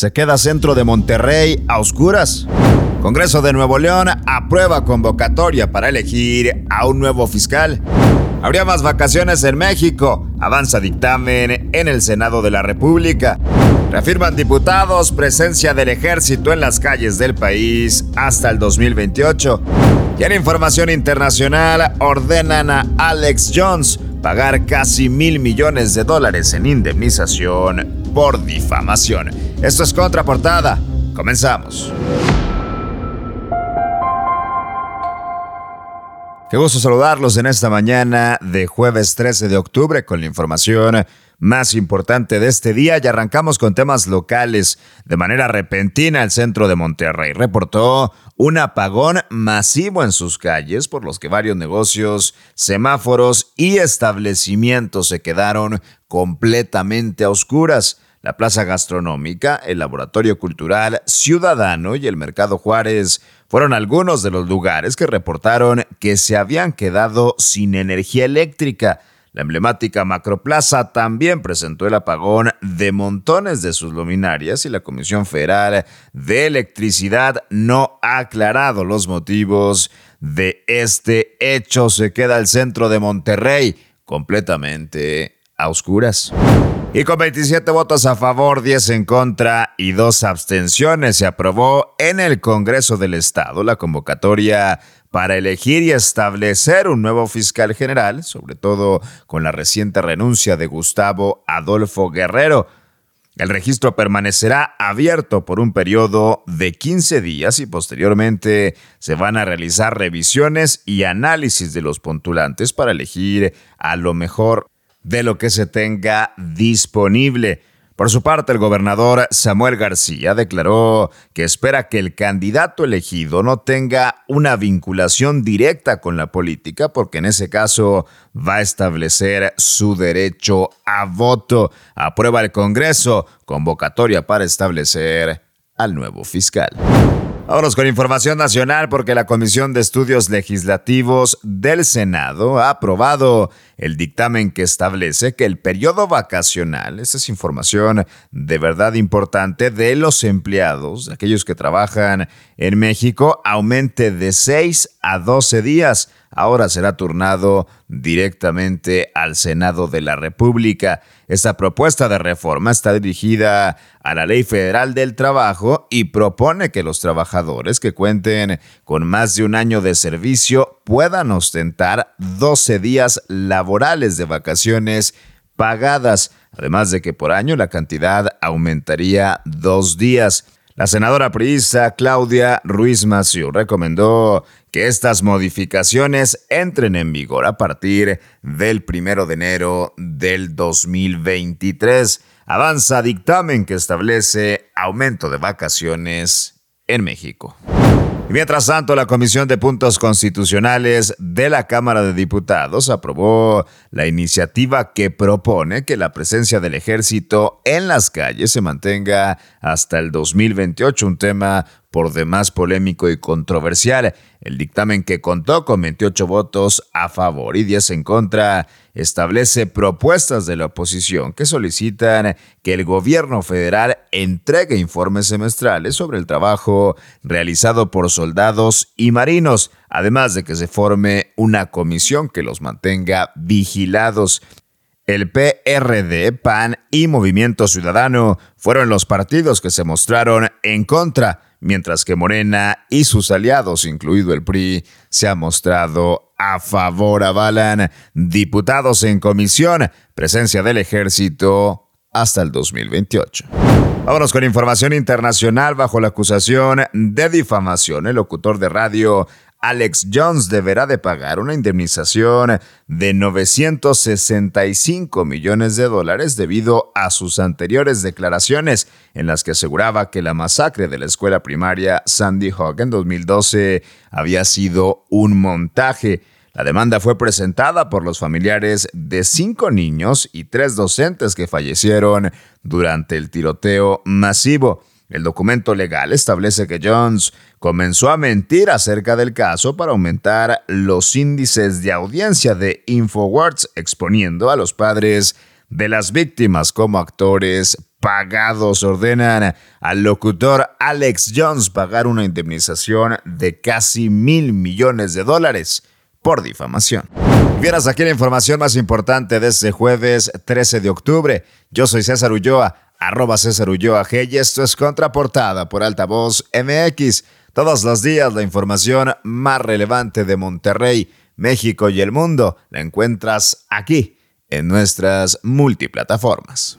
se queda centro de Monterrey a oscuras. Congreso de Nuevo León aprueba convocatoria para elegir a un nuevo fiscal. Habría más vacaciones en México. Avanza dictamen en el Senado de la República. Reafirman diputados presencia del ejército en las calles del país hasta el 2028. Y en información internacional ordenan a Alex Jones pagar casi mil millones de dólares en indemnización por difamación. Esto es Contraportada. Comenzamos. Qué gusto saludarlos en esta mañana de jueves 13 de octubre con la información más importante de este día y arrancamos con temas locales. De manera repentina, el centro de Monterrey reportó un apagón masivo en sus calles por los que varios negocios, semáforos y establecimientos se quedaron completamente a oscuras la Plaza Gastronómica, el Laboratorio Cultural Ciudadano y el Mercado Juárez fueron algunos de los lugares que reportaron que se habían quedado sin energía eléctrica. La emblemática Macroplaza también presentó el apagón de montones de sus luminarias y la Comisión Federal de Electricidad no ha aclarado los motivos de este hecho. Se queda el centro de Monterrey completamente a oscuras. Y con 27 votos a favor, 10 en contra y dos abstenciones, se aprobó en el Congreso del Estado la convocatoria para elegir y establecer un nuevo fiscal general, sobre todo con la reciente renuncia de Gustavo Adolfo Guerrero. El registro permanecerá abierto por un periodo de 15 días y posteriormente se van a realizar revisiones y análisis de los pontulantes para elegir a lo mejor de lo que se tenga disponible. Por su parte, el gobernador Samuel García declaró que espera que el candidato elegido no tenga una vinculación directa con la política, porque en ese caso va a establecer su derecho a voto. Aprueba el Congreso convocatoria para establecer al nuevo fiscal. Vámonos con información nacional porque la Comisión de Estudios Legislativos del Senado ha aprobado el dictamen que establece que el periodo vacacional, esta es información de verdad importante, de los empleados, aquellos que trabajan en México, aumente de 6 a 12 días. Ahora será turnado directamente al Senado de la República. Esta propuesta de reforma está dirigida a la Ley Federal del Trabajo y propone que los trabajadores que cuenten con más de un año de servicio puedan ostentar 12 días laborales de vacaciones pagadas, además de que por año la cantidad aumentaría dos días. La senadora priista Claudia Ruiz Massieu recomendó que estas modificaciones entren en vigor a partir del primero de enero del 2023. Avanza dictamen que establece aumento de vacaciones en México mientras tanto, la Comisión de Puntos Constitucionales de la Cámara de Diputados aprobó la iniciativa que propone que la presencia del ejército en las calles se mantenga hasta el 2028, un tema por demás polémico y controversial. El dictamen que contó con 28 votos a favor y 10 en contra establece propuestas de la oposición que solicitan que el gobierno federal entregue informes semestrales sobre el trabajo realizado por soldados y marinos, además de que se forme una comisión que los mantenga vigilados. El PRD, PAN y Movimiento Ciudadano fueron los partidos que se mostraron en contra mientras que Morena y sus aliados, incluido el PRI, se han mostrado a favor. Avalan diputados en comisión, presencia del ejército hasta el 2028. Vámonos con información internacional bajo la acusación de difamación. El locutor de radio Alex Jones deberá de pagar una indemnización de 965 millones de dólares debido a sus anteriores declaraciones en las que aseguraba que la masacre de la escuela primaria Sandy Hook en 2012 había sido un montaje. La demanda fue presentada por los familiares de cinco niños y tres docentes que fallecieron durante el tiroteo masivo. El documento legal establece que Jones comenzó a mentir acerca del caso para aumentar los índices de audiencia de InfoWords, exponiendo a los padres de las víctimas como actores pagados. Ordenan al locutor Alex Jones pagar una indemnización de casi mil millones de dólares por difamación. Vieras aquí la información más importante de este jueves 13 de octubre. Yo soy César Ulloa, arroba César Ulloa G y esto es Contraportada por Altavoz MX. Todos los días la información más relevante de Monterrey, México y el mundo la encuentras aquí en nuestras multiplataformas.